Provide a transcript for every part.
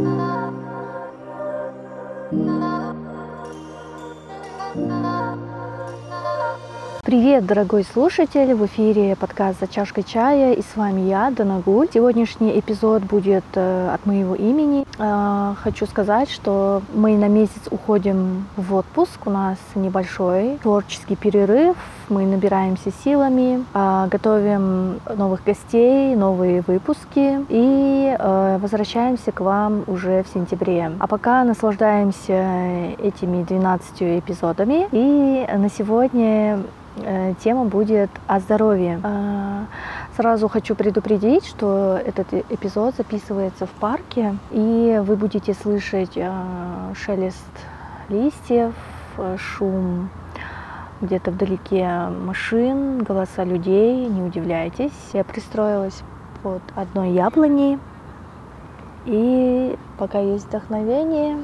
la la la Привет, дорогой слушатель! В эфире подкаст «За чашкой чая» и с вами я, Данагуль. Сегодняшний эпизод будет э, от моего имени. Э, хочу сказать, что мы на месяц уходим в отпуск. У нас небольшой творческий перерыв. Мы набираемся силами, э, готовим новых гостей, новые выпуски и возвращаемся к вам уже в сентябре. А пока наслаждаемся этими 12 эпизодами. И на сегодня тема будет о здоровье. А, сразу хочу предупредить, что этот эпизод записывается в парке, и вы будете слышать шелест листьев, э, шум где-то вдалеке машин, голоса людей. Не удивляйтесь, я пристроилась под одной яблоней, и пока есть вдохновение,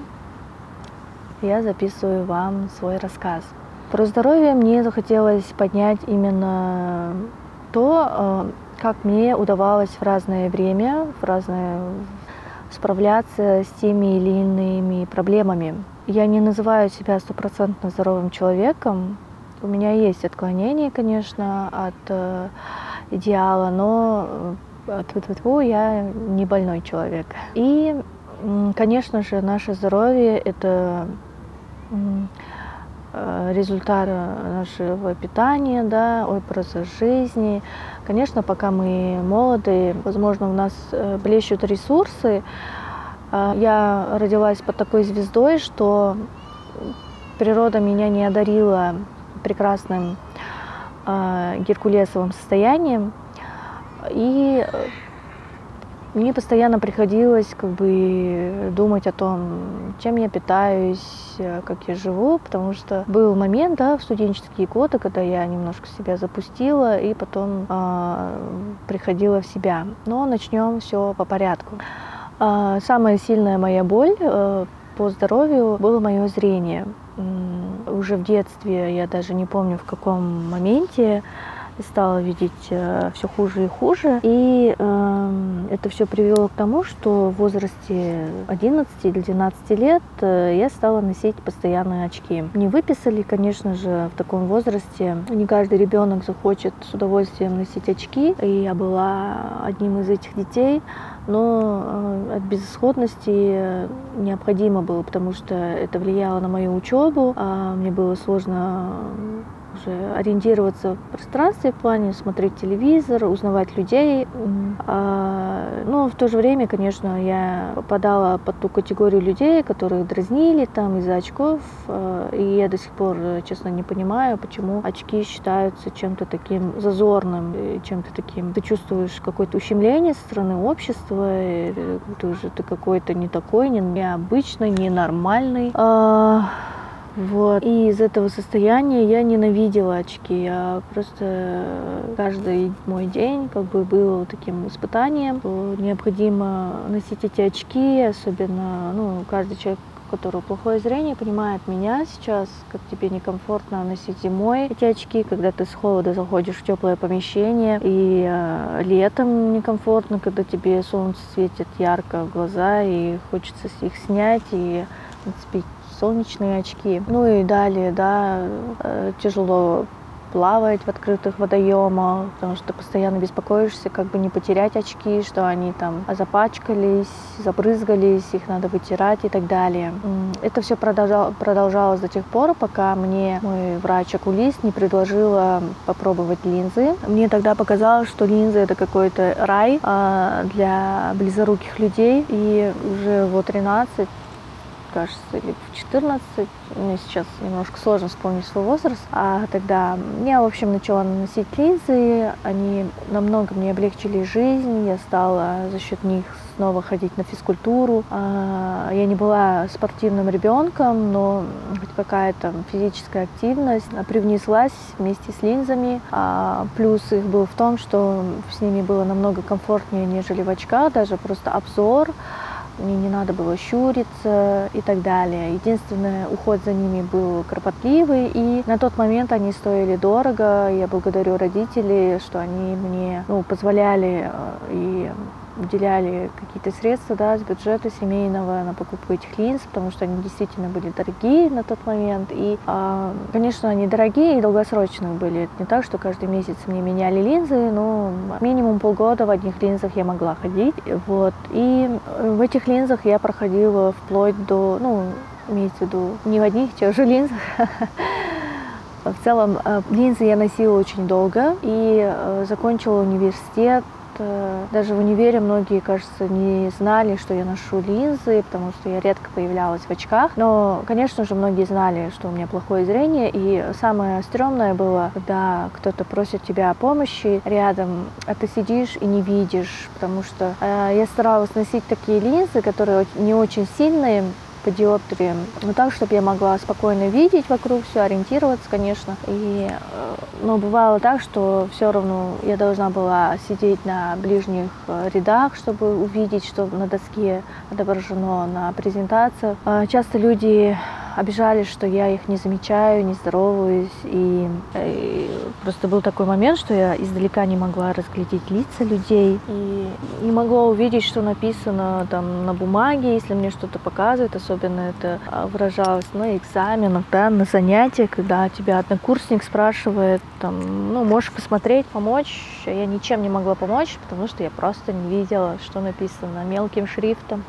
я записываю вам свой рассказ. Про здоровье мне захотелось поднять именно то, э, как мне удавалось в разное время, в разное справляться с теми или иными проблемами. Я не называю себя стопроцентно здоровым человеком. У меня есть отклонения, конечно, от э, идеала, но э, я не больной человек. И, конечно же, наше здоровье — это Э, результат нашего питания, да, образа жизни. Конечно, пока мы молоды, возможно, у нас э, блещут ресурсы. Э, я родилась под такой звездой, что природа меня не одарила прекрасным геркулесовым состоянием. И мне постоянно приходилось как бы думать о том, чем я питаюсь, как я живу, потому что был момент, да, в студенческие годы, когда я немножко себя запустила и потом э, приходила в себя. Но начнем все по порядку. Э, самая сильная моя боль э, по здоровью было мое зрение. Уже в детстве, я даже не помню в каком моменте, стала видеть э, все хуже и хуже. И э, это все привело к тому, что в возрасте 11 или 12 лет э, я стала носить постоянные очки. Мне выписали, конечно же, в таком возрасте. Не каждый ребенок захочет с удовольствием носить очки. И я была одним из этих детей но э, от безысходности необходимо было, потому что это влияло на мою учебу, а мне было сложно уже ориентироваться в пространстве в плане смотреть телевизор, узнавать людей. А, но в то же время, конечно, я попадала под ту категорию людей, которые дразнили там из-за очков. А, и я до сих пор, честно, не понимаю, почему очки считаются чем-то таким зазорным, чем-то таким. Ты чувствуешь какое-то ущемление со стороны общества, ты уже ты какой-то не такой, не необычный, ненормальный. А, вот. И из этого состояния я ненавидела очки. Я просто каждый мой день как бы был таким испытанием. Необходимо носить эти очки, особенно ну, каждый человек у которого плохое зрение, понимает меня сейчас, как тебе некомфортно носить зимой эти очки, когда ты с холода заходишь в теплое помещение, и э, летом некомфортно, когда тебе солнце светит ярко в глаза, и хочется их снять и нацепить солнечные очки. Ну и далее, да, э, тяжело плавать в открытых водоемах, потому что постоянно беспокоишься, как бы не потерять очки, что они там запачкались, забрызгались, их надо вытирать и так далее. Это все продолжал, продолжалось до тех пор, пока мне мой врач-окулист не предложила попробовать линзы. Мне тогда показалось, что линзы это какой-то рай а, для близоруких людей, и уже вот 13 кажется, или в 14. Мне сейчас немножко сложно вспомнить свой возраст. А тогда я, в общем, начала наносить линзы. Они намного мне облегчили жизнь. Я стала за счет них снова ходить на физкультуру. А, я не была спортивным ребенком, но хоть какая-то физическая активность привнеслась вместе с линзами. А, плюс их был в том, что с ними было намного комфортнее, нежели в очках, даже просто обзор мне не надо было щуриться и так далее. Единственное, уход за ними был кропотливый, и на тот момент они стоили дорого. Я благодарю родителей, что они мне ну, позволяли э, и уделяли какие-то средства да, с бюджета семейного на покупку этих линз, потому что они действительно были дорогие на тот момент. И, а, конечно, они дорогие и долгосрочные были. Это не так, что каждый месяц мне меняли линзы, но минимум полгода в одних линзах я могла ходить. Вот. И в этих линзах я проходила вплоть до, ну, имеется в виду, не в одних тех же линзах, в целом э, линзы я носила очень долго и э, закончила университет Э, даже в универе многие, кажется, не знали, что я ношу линзы, потому что я редко появлялась в очках. Но, конечно же, многие знали, что у меня плохое зрение. И самое стрёмное было, когда кто-то просит тебя о помощи рядом, а ты сидишь и не видишь, потому что э, я старалась носить такие линзы, которые не очень сильные, по диоптрии, но так, чтобы я могла спокойно видеть вокруг все, ориентироваться, конечно. И, э, но бывало так, что все равно я должна была сидеть на ближних э, рядах, чтобы увидеть, что на доске отображено на презентациях. А часто люди обижались, что я их не замечаю, не здороваюсь. И, и просто был такой момент, что я издалека не могла разглядеть лица людей и не могла увидеть, что написано там на бумаге, если мне что-то показывают. Особенно это а, выражалось на экзаменах, да, на занятиях, когда тебя однокурсник спрашивает, там, ну, можешь посмотреть, помочь. Я ничем не могла помочь, потому что я просто не видела, что написано мелким шрифтом.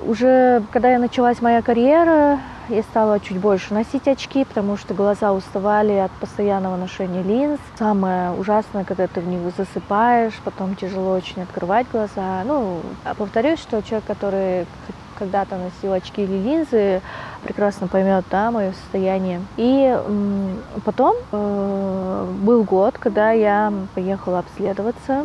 Уже когда я началась моя карьера, я стала чуть больше носить очки, потому что глаза уставали от постоянного ношения линз. Самое ужасное, когда ты в них засыпаешь, потом тяжело очень открывать глаза. Ну, а повторюсь, что человек, который когда-то носил очки или линзы, прекрасно поймет да, мое состояние. И потом э, был год, когда я поехала обследоваться.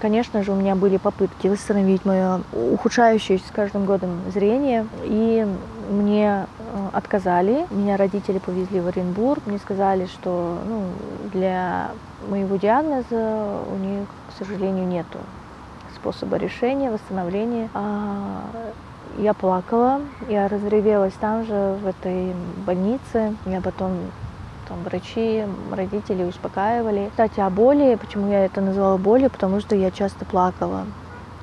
Конечно же, у меня были попытки восстановить мое ухудшающееся с каждым годом зрение. И мне э, отказали. Меня родители повезли в Оренбург. Мне сказали, что ну, для моего диагноза у них, к сожалению, нету способа решения, восстановления. А, я плакала, я разревелась там же, в этой больнице. Я потом там врачи, родители успокаивали. Кстати, о боли, почему я это назвала болью, потому что я часто плакала.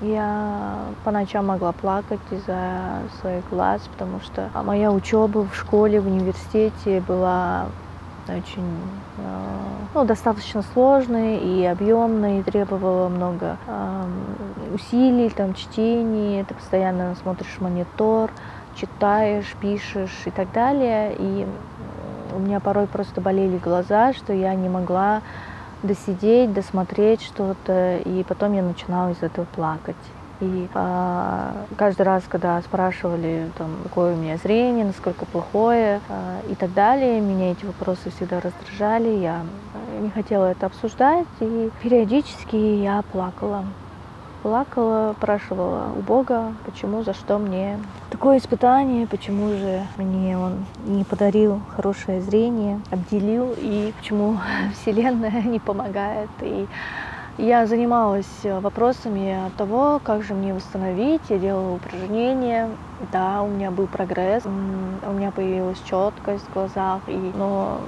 Я по ночам могла плакать из-за своих глаз, потому что моя учеба в школе, в университете была очень э, ну, достаточно сложной и объемной, и требовала много усилий, там, чтений, ты постоянно смотришь монитор, читаешь, пишешь и так далее. И у меня порой просто болели глаза, что я не могла досидеть, досмотреть что-то, и потом я начинала из этого плакать. И э, каждый раз, когда спрашивали, там, какое у меня зрение, насколько плохое э, и так далее, меня эти вопросы всегда раздражали. Я не хотела это обсуждать, и периодически я плакала. Плакала, спрашивала у Бога, почему, за что мне такое испытание, почему же мне Он не подарил хорошее зрение, обделил, и почему Вселенная не помогает. И я занималась э, вопросами того, как же мне восстановить. Я делала упражнения. Да, у меня был прогресс. У меня появилась четкость в глазах. И, но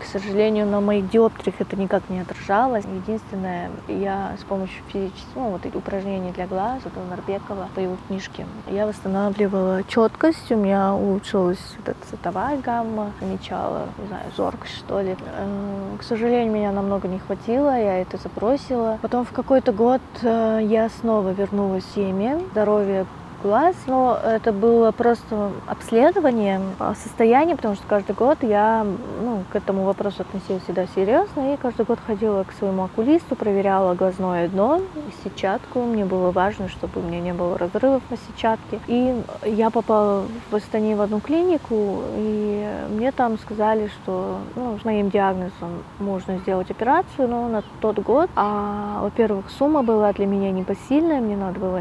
к сожалению, на моих диоптриях это никак не отражалось. Единственное, я с помощью физических, ну, вот эти упражнений для глаз, это Нарбекова по его книжке, я восстанавливала четкость, у меня улучшилась вот эта цветовая гамма, замечала, не знаю, зоркость, что ли. Э, к сожалению, меня намного не хватило, я это забросила. Потом в какой-то год э, я снова вернулась в семье, здоровье глаз, но это было просто обследование состояния, потому что каждый год я ну, к этому вопросу относилась всегда серьезно, и каждый год ходила к своему окулисту, проверяла глазное дно, сетчатку. Мне было важно, чтобы у меня не было разрывов на сетчатке. И я попала в Астане в одну клинику, и мне там сказали, что ну, с моим диагнозом можно сделать операцию, но на тот год, а, во-первых, сумма была для меня непосильная, мне надо было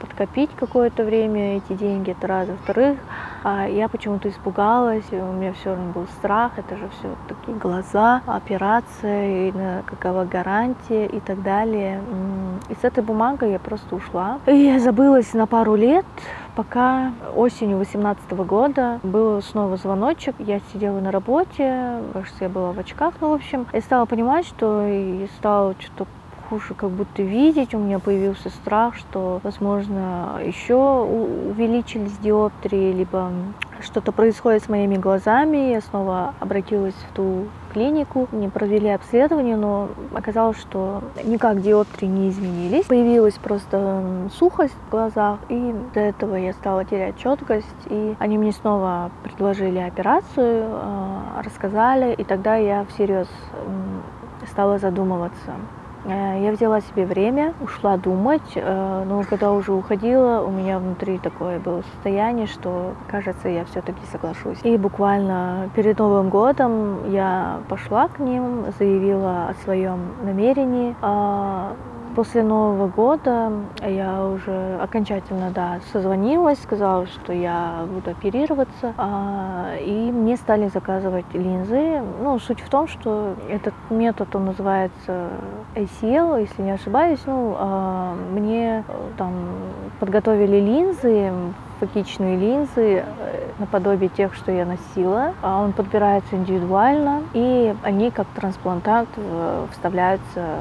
подкопить какое какое-то время эти деньги, это раз. Во-вторых, а, я почему-то испугалась, у меня все равно был страх, это же все такие глаза, операция, и какова гарантия и так далее. И с этой бумагой я просто ушла. И я забылась на пару лет, пока осенью 18 года был снова звоночек. Я сидела на работе, кажется, я была в очках, ну, в общем, я стала понимать, что и стало что-то хуже как будто видеть. У меня появился страх, что, возможно, еще увеличились диоптрии, либо что-то происходит с моими глазами. Я снова обратилась в ту клинику, мне провели обследование, но оказалось, что никак диоптрии не изменились. Появилась просто сухость в глазах, и до этого я стала терять четкость, и они мне снова предложили операцию, а, рассказали, и тогда я всерьез стала задумываться. Э, я взяла себе время, ушла думать, э, но когда уже уходила, у меня внутри такое было состояние, что, кажется, я все-таки соглашусь. И буквально перед Новым годом я пошла к ним, заявила о своем намерении. После Нового года я уже окончательно, да, созвонилась, сказала, что я буду оперироваться, а, и мне стали заказывать линзы. Ну, суть в том, что этот метод, он называется ACL, если не ошибаюсь. Ну, а, мне там подготовили линзы, фокичные линзы э, наподобие тех, что я носила. А он подбирается индивидуально, и они как трансплантант э, вставляются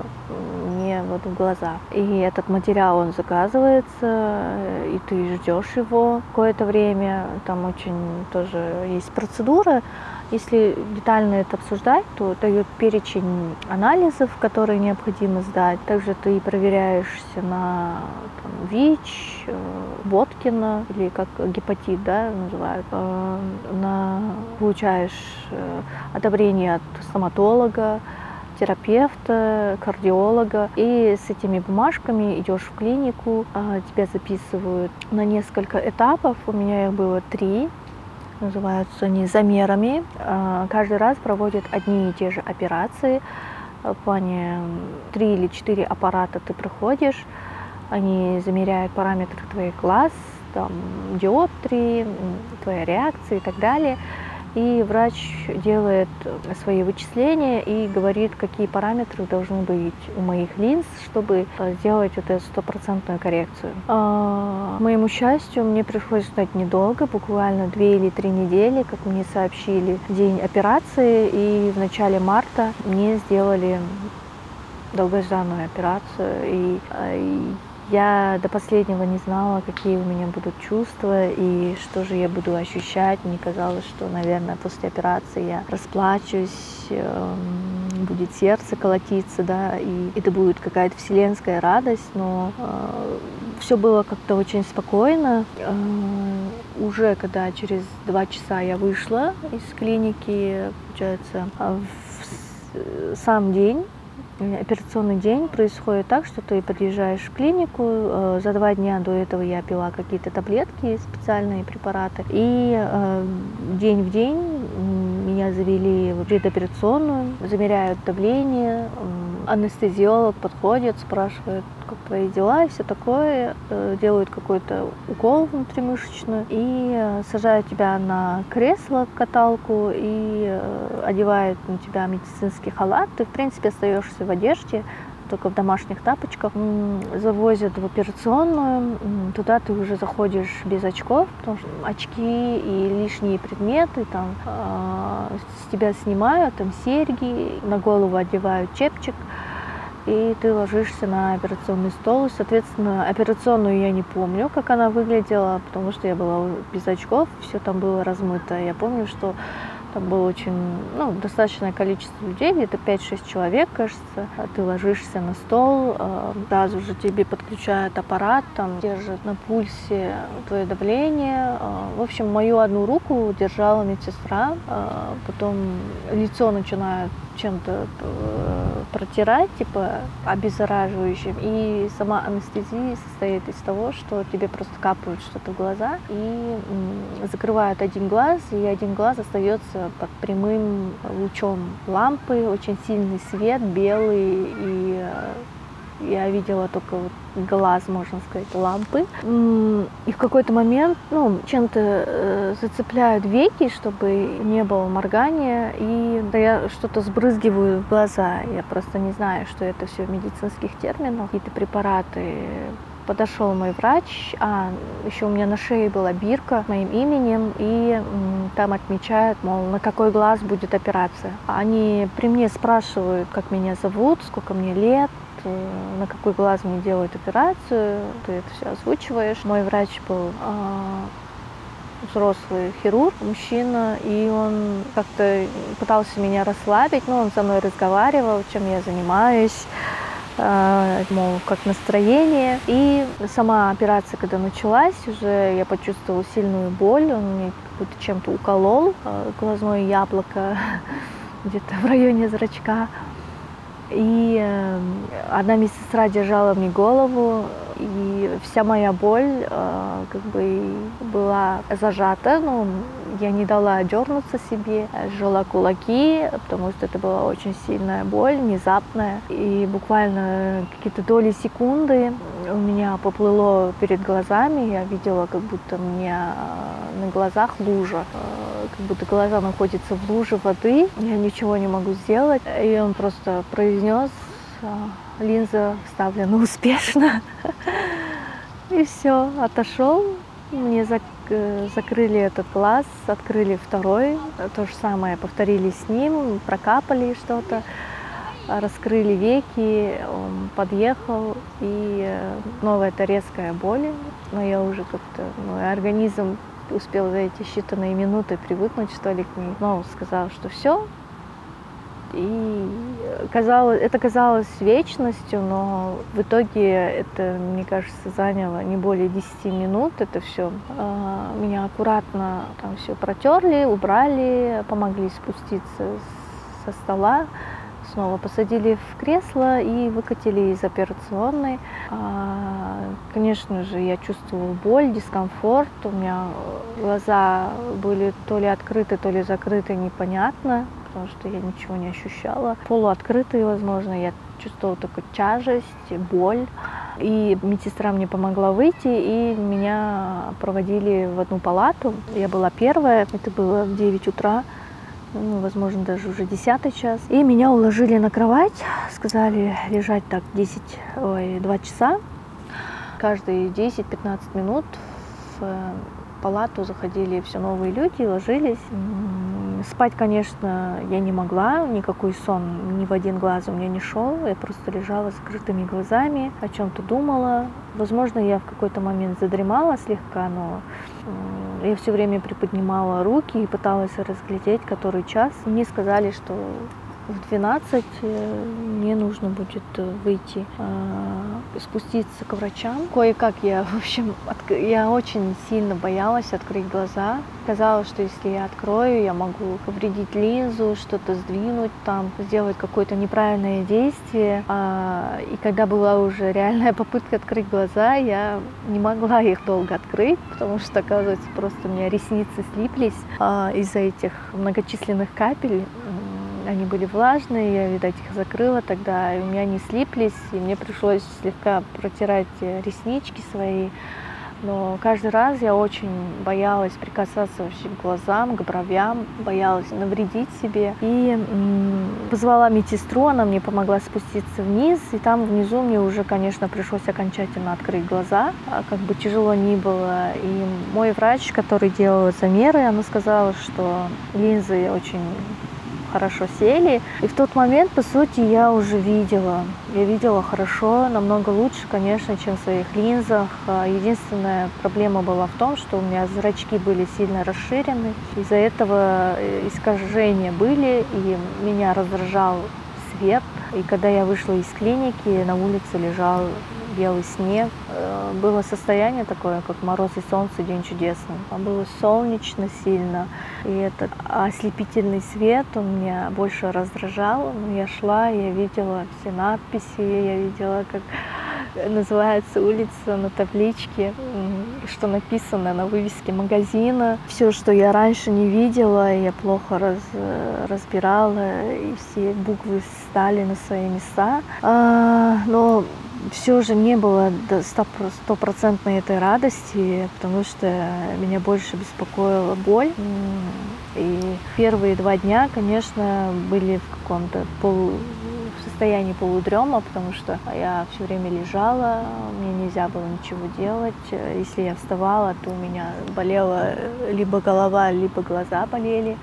мне вот в глаза. И этот материал, он заказывается, и ты ждешь его какое-то время. Там очень тоже есть процедура, если детально это обсуждать, то дают перечень анализов, которые необходимо сдать. Также ты проверяешься на там, ВИЧ, э, Боткина, или как гепатит да, называют. Э, на, получаешь э, одобрение от стоматолога, терапевта, кардиолога. И с этими бумажками идешь в клинику, а, тебя записывают на несколько этапов. У меня их было три называются они замерами. А, каждый раз проводят одни и те же операции. В плане три или четыре аппарата ты проходишь. Они замеряют параметры твоих глаз, там, диоптрии, твоя реакция и так далее и врач делает свои вычисления и говорит, какие параметры должны быть у моих линз, чтобы э, сделать эту стопроцентную коррекцию. А, к моему счастью, мне пришлось ждать недолго, буквально две или три недели, как мне сообщили день операции, и в начале марта мне сделали долгожданную операцию, и, э, и я до последнего не знала, какие у меня будут чувства и что же я буду ощущать. Мне казалось, что, наверное, после операции я расплачусь, эм, будет сердце колотиться, да, и это будет какая-то вселенская радость, но э, все было как-то очень спокойно. Э, уже когда через два часа я вышла из клиники, получается, в сам день операционный день происходит так, что ты подъезжаешь в клинику, э, за два дня до этого я пила какие-то таблетки, специальные препараты, и э, день в день меня завели в предоперационную, замеряют давление, анестезиолог подходит, спрашивает, как твои дела и все такое, э, делают какой-то укол внутримышечный и сажают тебя на кресло, каталку и одевают на тебя медицинский халат, ты в принципе остаешься в одежде, только в домашних тапочках, завозят в операционную, туда ты уже заходишь без очков, потому что очки и лишние предметы там э, с тебя снимают, там серьги, на голову одевают чепчик, и ты ложишься на операционный стол. И, соответственно, операционную я не помню, как она выглядела, потому что я была без очков, все там было размыто. Я помню, что там было очень, ну, достаточное количество людей, где-то 5-6 человек, кажется. А ты ложишься на стол, а, сразу же тебе подключают аппарат, там держат на пульсе твое давление. А, в общем, мою одну руку держала медсестра, потом лицо начинают чем-то э, протирать, типа обеззараживающим. И сама анестезия состоит из того, что тебе просто капают что-то в глаза и закрывают один глаз, и один глаз остается под прямым лучом лампы, очень сильный свет, белый и э, я видела только вот глаз, можно сказать, лампы. И в какой-то момент, ну, чем-то э, зацепляют веки, чтобы не было моргания, и я что-то сбрызгиваю в глаза. Я просто не знаю, что это все в медицинских терминах, какие-то препараты подошел мой врач, а еще у меня на шее была бирка моим именем, и там отмечают, мол, на какой глаз будет операция. Они при мне спрашивают, как меня зовут, сколько мне лет, э, на какой глаз мне делают операцию, ты это все озвучиваешь. Мой врач был а, взрослый хирург, мужчина, и он как-то пытался меня расслабить, ну, он со мной разговаривал, чем я занимаюсь, э, мол, как настроение. И сама операция, когда началась, уже я почувствовала сильную боль, он мне будто чем-то уколол э, глазное яблоко где-то в районе зрачка. И э, одна медсестра держала мне голову, и вся моя боль э, как бы была зажата, ну, я не дала дернуться себе, сжала кулаки, потому что это была очень сильная боль, внезапная. И буквально какие-то доли секунды у меня поплыло перед глазами, я видела, как будто у меня на глазах лужа, э, как будто глаза находятся в луже воды, я ничего не могу сделать. И он просто произнес линза вставлена успешно. И все, отошел. Мне зак закрыли этот глаз, открыли второй. То же самое повторили с ним, прокапали что-то, раскрыли веки, он подъехал, и снова это резкая боль. Но я уже как-то, мой организм успел за эти считанные минуты привыкнуть, что ли, к ней. Но сказал, что все, и казалось, это казалось вечностью, но в итоге это, мне кажется, заняло не более 10 минут. Это все. А, меня аккуратно там все протерли, убрали, помогли спуститься со стола, снова посадили в кресло и выкатили из операционной. А, конечно же, я чувствовала боль, дискомфорт. У меня глаза были то ли открыты, то ли закрыты, непонятно потому что я ничего не ощущала. Полуоткрытые, возможно, я чувствовала только тяжесть, боль. И медсестра мне помогла выйти, и меня проводили в одну палату. Я была первая, это было в 9 утра, ну, возможно, даже уже 10 час. И меня уложили на кровать, сказали лежать так 10, ой, 2 часа. Каждые 10-15 минут в палату заходили все новые люди, ложились. Спать, конечно, я не могла, никакой сон ни в один глаз у меня не шел. Я просто лежала с закрытыми глазами, о чем-то думала. Возможно, я в какой-то момент задремала слегка, но я все время приподнимала руки и пыталась разглядеть, который час. Мне сказали, что в 12 э, мне нужно будет э, выйти, э, спуститься к врачам. Кое-как я, в общем, я очень сильно боялась открыть глаза. Казалось, что если я открою, я могу повредить линзу, что-то сдвинуть там, сделать какое-то неправильное действие. А, и когда была уже реальная попытка открыть глаза, я не могла их долго открыть, потому что, оказывается, просто у меня ресницы слиплись а, из-за этих многочисленных капель они были влажные, я, видать, их закрыла тогда, и у меня они слиплись, и мне пришлось слегка протирать э, реснички свои. Но каждый раз я очень боялась прикасаться вообще к глазам, к бровям, боялась навредить себе. И позвала медсестру, она мне помогла спуститься вниз, и там внизу мне уже, конечно, пришлось окончательно открыть глаза, а как бы тяжело ни было. И мой врач, который делал замеры, она сказала, что линзы очень хорошо сели. И в тот момент, по сути, я уже видела. Я видела хорошо, намного лучше, конечно, чем в своих линзах. А единственная проблема была в том, что у меня зрачки были сильно расширены. Из-за этого э, искажения были, и меня раздражал свет. И когда я вышла из клиники, на улице лежал белый снег. Э, было состояние такое, как мороз и солнце, день чудесный. Было солнечно сильно, и этот ослепительный свет, он меня больше раздражал. Я шла, я видела все надписи, я видела, как называется улица на табличке, что написано на вывеске магазина. Все, что я раньше не видела, я плохо раз, разбирала, и все буквы стали на свои места. А, но все же не было стопроцентной этой радости, потому что меня больше беспокоила боль. И первые два дня, конечно, были в каком-то полу в состоянии полудрема, потому что я все время лежала, мне нельзя было ничего делать. Если я вставала, то у меня болела либо голова, либо глаза болели.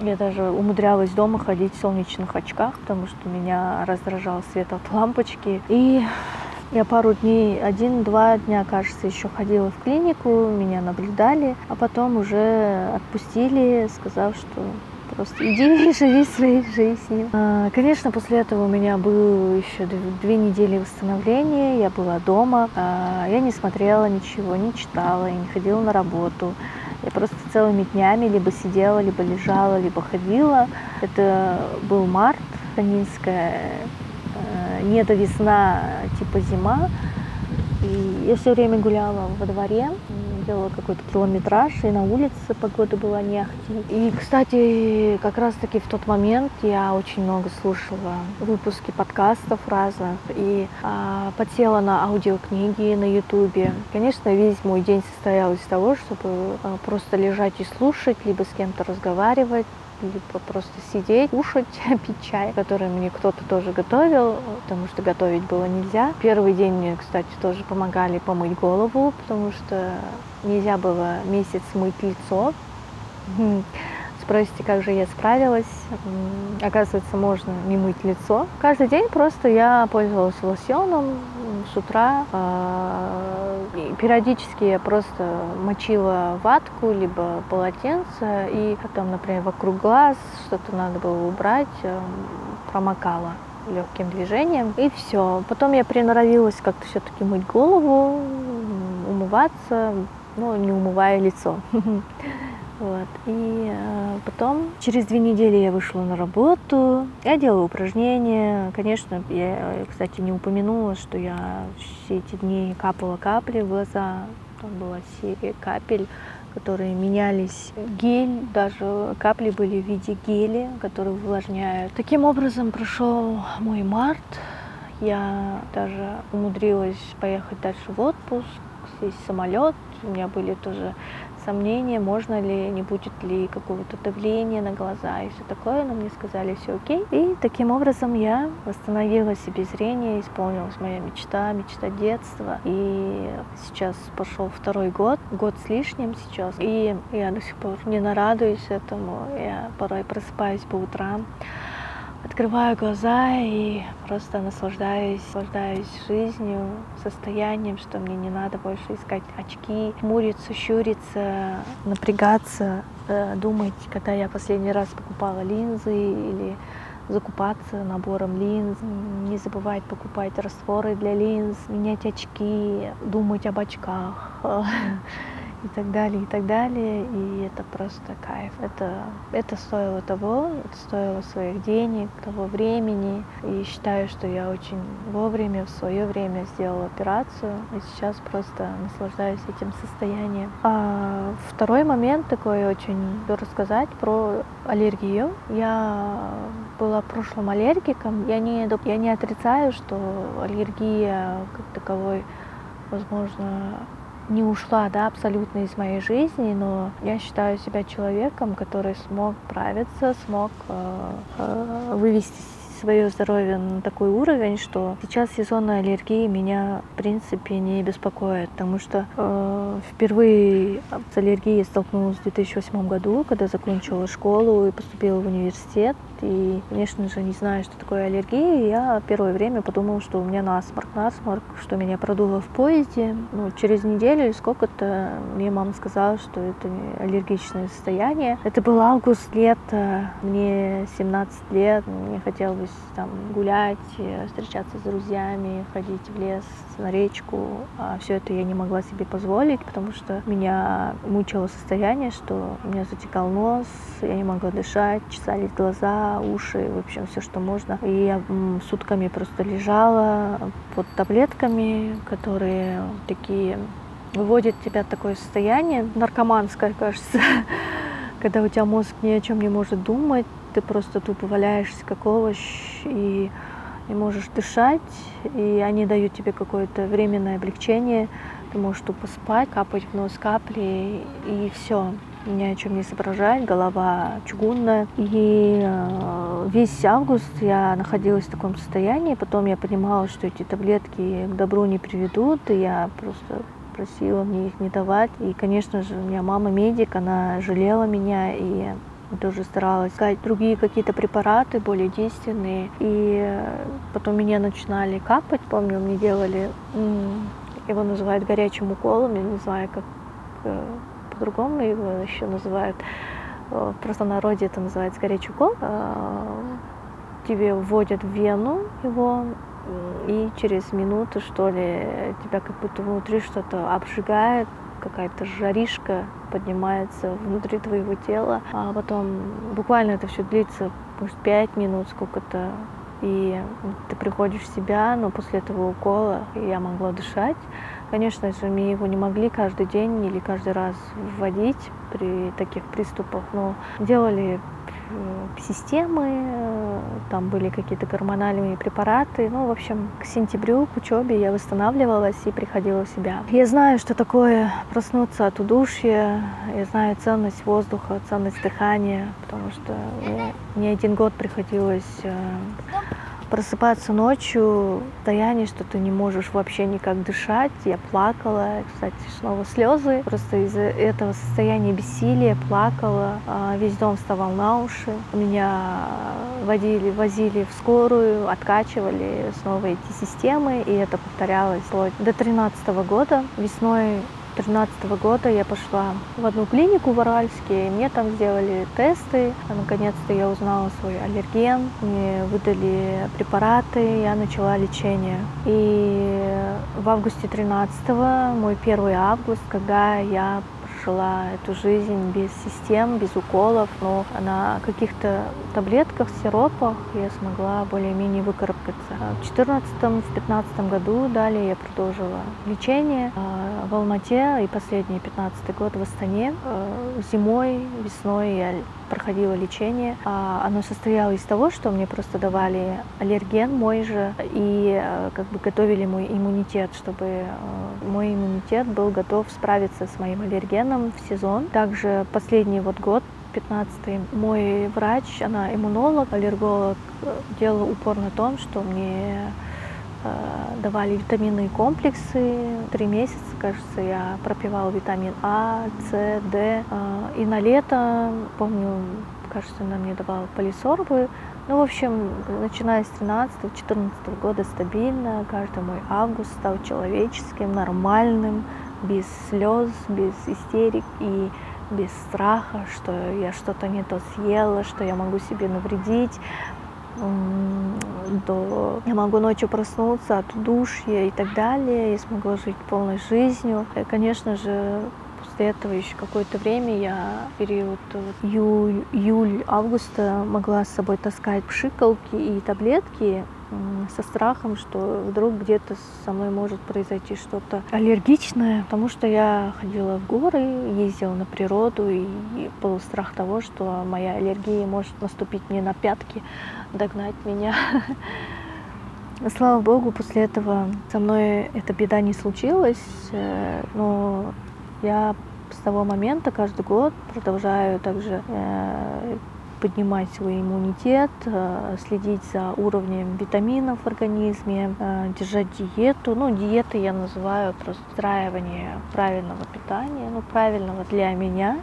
Я даже умудрялась дома ходить в солнечных очках, потому что меня раздражал свет от лампочки. И я пару дней, один-два дня, кажется, еще ходила в клинику, меня наблюдали, а потом уже отпустили, сказав, что просто иди и живи своей жизнью. А, конечно, после этого у меня было еще две недели восстановления, я была дома, а, я не смотрела ничего, не читала, я не ходила на работу. Я просто целыми днями либо сидела, либо лежала, либо ходила. Это был март, Танинская, э, не до весна, типа зима. И я все время гуляла во дворе, делала какой-то километраж, и на улице погода была не ахти. И, кстати, как раз-таки в тот момент я очень много слушала выпуски подкастов разных и а, подсела на аудиокниги на ютубе. Конечно, весь мой день состоял из того, чтобы а, просто лежать и слушать, либо с кем-то разговаривать, либо просто сидеть, кушать, пить чай, который мне кто-то тоже готовил, потому что готовить было нельзя. Первый день мне, кстати, тоже помогали помыть голову, потому что нельзя было месяц мыть лицо. Спросите, как же я справилась? Оказывается, можно не мыть лицо. Каждый день просто я пользовалась лосьоном с утра. А, периодически я просто мочила ватку, либо полотенце, и потом, например, вокруг глаз что-то надо было убрать, э, промокала легким движением, и все. Потом я приноровилась как-то все-таки мыть голову, умываться, но не умывая лицо. Вот. И э, потом, через две недели я вышла на работу, я делала упражнения. Конечно, я, кстати, не упомянула, что я все эти дни капала капли в глаза. Там была серия капель, которые менялись. Гель, даже капли были в виде геля, которые увлажняют. Таким образом прошел мой март. Я даже умудрилась поехать дальше в отпуск, сесть в самолет. У меня были тоже сомнения, можно ли, не будет ли какого-то давления на глаза и все такое, но мне сказали все окей. И таким образом я восстановила себе зрение, исполнилась моя мечта, мечта детства. И сейчас пошел второй год, год с лишним сейчас. И я до сих пор не нарадуюсь этому. Я порой просыпаюсь по утрам открываю глаза и просто наслаждаюсь, наслаждаюсь жизнью, состоянием, что мне не надо больше искать очки, муриться, щуриться, напрягаться, э, думать, когда я последний раз покупала линзы или закупаться набором линз, не забывать покупать растворы для линз, менять очки, думать об очках. и так далее, и так далее. И это просто кайф. Это, это стоило того, это стоило своих денег, того времени. И считаю, что я очень вовремя, в свое время сделала операцию. И сейчас просто наслаждаюсь этим состоянием. А второй момент такой очень рассказать про аллергию. Я была прошлым аллергиком. Я не, я не отрицаю, что аллергия как таковой возможно, не ушла да, абсолютно из моей жизни, но я считаю себя человеком, который смог справиться, смог э, э, вывести свое здоровье на такой уровень, что сейчас сезонная аллергия меня в принципе не беспокоит, потому что э, впервые с аллергией столкнулась в 2008 году, когда закончила школу и поступила в университет. И, конечно же, не знаю, что такое аллергия, я первое время подумала, что у меня насморк, насморк, что меня продуло в поезде. Ну, через неделю или сколько-то мне мама сказала, что это аллергичное состояние. Это был август, лето, мне 17 лет, мне хотелось там гулять, встречаться с друзьями, ходить в лес, на речку. А все это я не могла себе позволить, потому что меня мучило состояние, что у меня затекал нос, я не могла дышать, чесались глаза, уши, в общем, все, что можно. И я сутками просто лежала под таблетками, которые такие выводят тебя в такое состояние наркоманское, кажется, когда у тебя мозг ни о чем не может думать, ты просто тупо валяешься как овощ и не можешь дышать, и они дают тебе какое-то временное облегчение, ты можешь тупо спать, капать в нос капли, и все ни о чем не соображать, голова чугунная. И э, весь август я находилась в таком состоянии, потом я понимала, что эти таблетки к добру не приведут, и я просто просила мне их не давать. И, конечно же, у меня мама медик, она жалела меня, и тоже старалась искать другие какие-то препараты, более действенные. И потом меня начинали капать, помню, мне делали, его называют горячим уколом, я не знаю, как э, по-другому его еще называют. Э, в простонародье это называется горячий укол. Э, тебе вводят в вену его, и через минуту, что ли, тебя как будто внутри что-то обжигает, какая-то жаришка поднимается внутри твоего тела, а потом буквально это все длится, может, пять минут, сколько-то, и ты приходишь в себя, но после этого укола я могла дышать. Конечно же, мне его не могли каждый день или каждый раз вводить при таких приступах, но делали системы, там были какие-то гормональные препараты. Ну, в общем, к сентябрю, к учебе я восстанавливалась и приходила в себя. Я знаю, что такое проснуться от удушья, я знаю ценность воздуха, ценность дыхания, потому что мне не один год приходилось э, просыпаться ночью в что ты не можешь вообще никак дышать. Я плакала, кстати, снова слезы. Просто из-за этого состояния бессилия плакала. А, весь дом вставал на уши. Меня водили, возили в скорую, откачивали снова эти системы, и это повторялось вплоть до 13 года. Весной 2013 года я пошла в одну клинику в Аральске, и мне там сделали тесты. А наконец-то я узнала свой аллерген, мне выдали препараты, я начала лечение. И в августе 13 мой первый август, когда я прожила эту жизнь без систем, без уколов, но на каких-то таблетках, сиропах я смогла более-менее выкарабкаться. В 2014-2015 году далее я продолжила лечение а, в Алмате и последний 15 год в Астане. А, зимой, весной я проходила лечение. А, оно состояло из того, что мне просто давали аллерген мой же и э, как бы готовили мой иммунитет, чтобы э, мой иммунитет был готов справиться с моим аллергеном в сезон. Также последний вот год 15 мой врач, она иммунолог, аллерголог, э, делала упор на том, что мне давали витаминные комплексы. Три месяца, кажется, я пропивала витамин А, С, Д. И на лето, помню, кажется, она мне давала полисорбы. Ну, в общем, начиная с 13-14 года стабильно, каждый мой август стал человеческим, нормальным, без слез, без истерик и без страха, что я что-то не то съела, что я могу себе навредить до я могу ночью проснуться от удушья и так далее, и смогла жить полной жизнью. И, конечно же, после этого еще какое-то время я период вот, июль, июль, августа могла с собой таскать пшикалки и таблетки, со страхом, что вдруг где-то со мной может произойти что-то аллергичное, потому что я ходила в горы, ездила на природу, и был страх того, что моя аллергия может наступить мне на пятки, догнать меня. Слава богу, после этого со мной эта беда не случилась, э, но я с того момента каждый год продолжаю также э, поднимать свой иммунитет, э, следить за уровнем витаминов в организме, э, держать диету. Ну, диеты я называю просто встраивание правильного питания, ну, правильного для меня,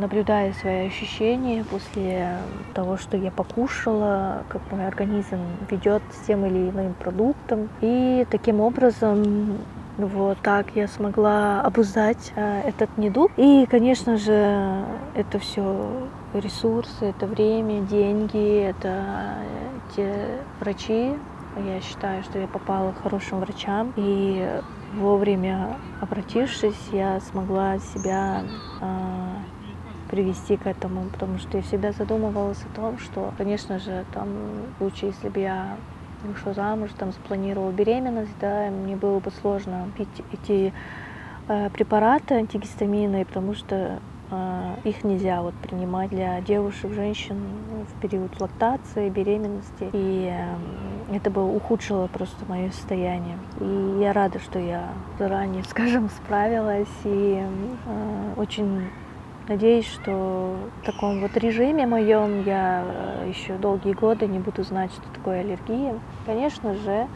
наблюдая свои ощущения после того, что я покушала, как мой организм ведет с тем или иным продуктом. И таким образом вот так я смогла обуздать э, этот недуг. И, конечно же, это все ресурсы, это время, деньги, это те врачи. Я считаю, что я попала к хорошим врачам. И вовремя обратившись, я смогла себя э, привести к этому, потому что я всегда задумывалась о том, что, конечно же, там лучше, если бы я вышла замуж, там спланировала беременность, да, мне было бы сложно пить эти э, препараты антигистаминные, потому что э, их нельзя вот принимать для девушек, женщин в период лактации, беременности. И э, это бы ухудшило просто мое состояние. И я рада, что я заранее, скажем, справилась и э, очень Надеюсь, что в таком вот режиме моем я э, еще долгие годы не буду знать, что такое аллергия. Конечно же,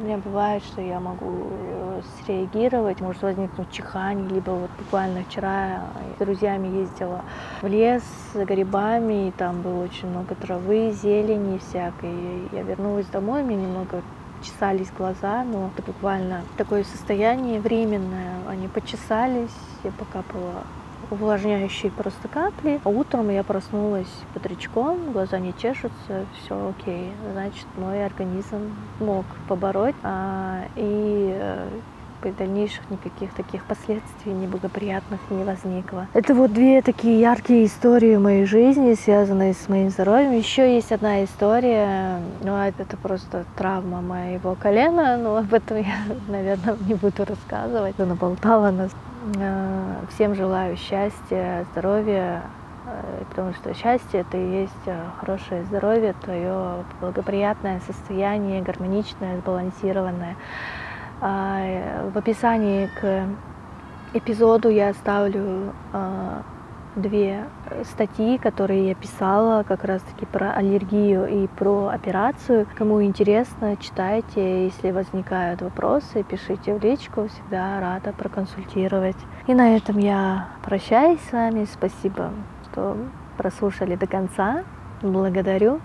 У меня бывает, что я могу э, среагировать, может возникнуть чихание, либо вот буквально вчера с друзьями ездила в лес за грибами, и там было очень много травы, зелени всякой. Я вернулась домой, мне немного чесались глаза, но это буквально такое состояние временное. Они почесались, я покапала увлажняющие просто капли. А утром я проснулась бодрячком, глаза не чешутся, все окей. Значит, мой организм мог побороть. А, и э, дальнейших никаких таких последствий неблагоприятных не возникло. Это вот две такие яркие истории в моей жизни, связанные с моим здоровьем. Еще есть одна история, ну это, это просто травма моего колена, но об этом я, наверное, не буду рассказывать. Она болтала нас. Э, всем желаю счастья, здоровья, э, потому что счастье это и есть э, хорошее здоровье, твое благоприятное состояние, гармоничное, сбалансированное. А, в описании к эпизоду я оставлю две статьи, которые я писала как раз-таки про аллергию и про операцию. Кому интересно, читайте. Если возникают вопросы, пишите в личку. Всегда рада проконсультировать. И на этом я прощаюсь с вами. Спасибо, что прослушали до конца. Благодарю.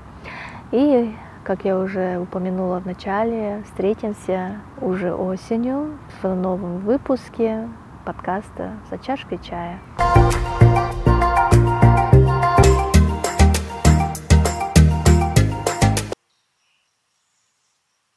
И как я уже упомянула в начале, встретимся уже осенью в новом выпуске подкаста «За чашкой чая».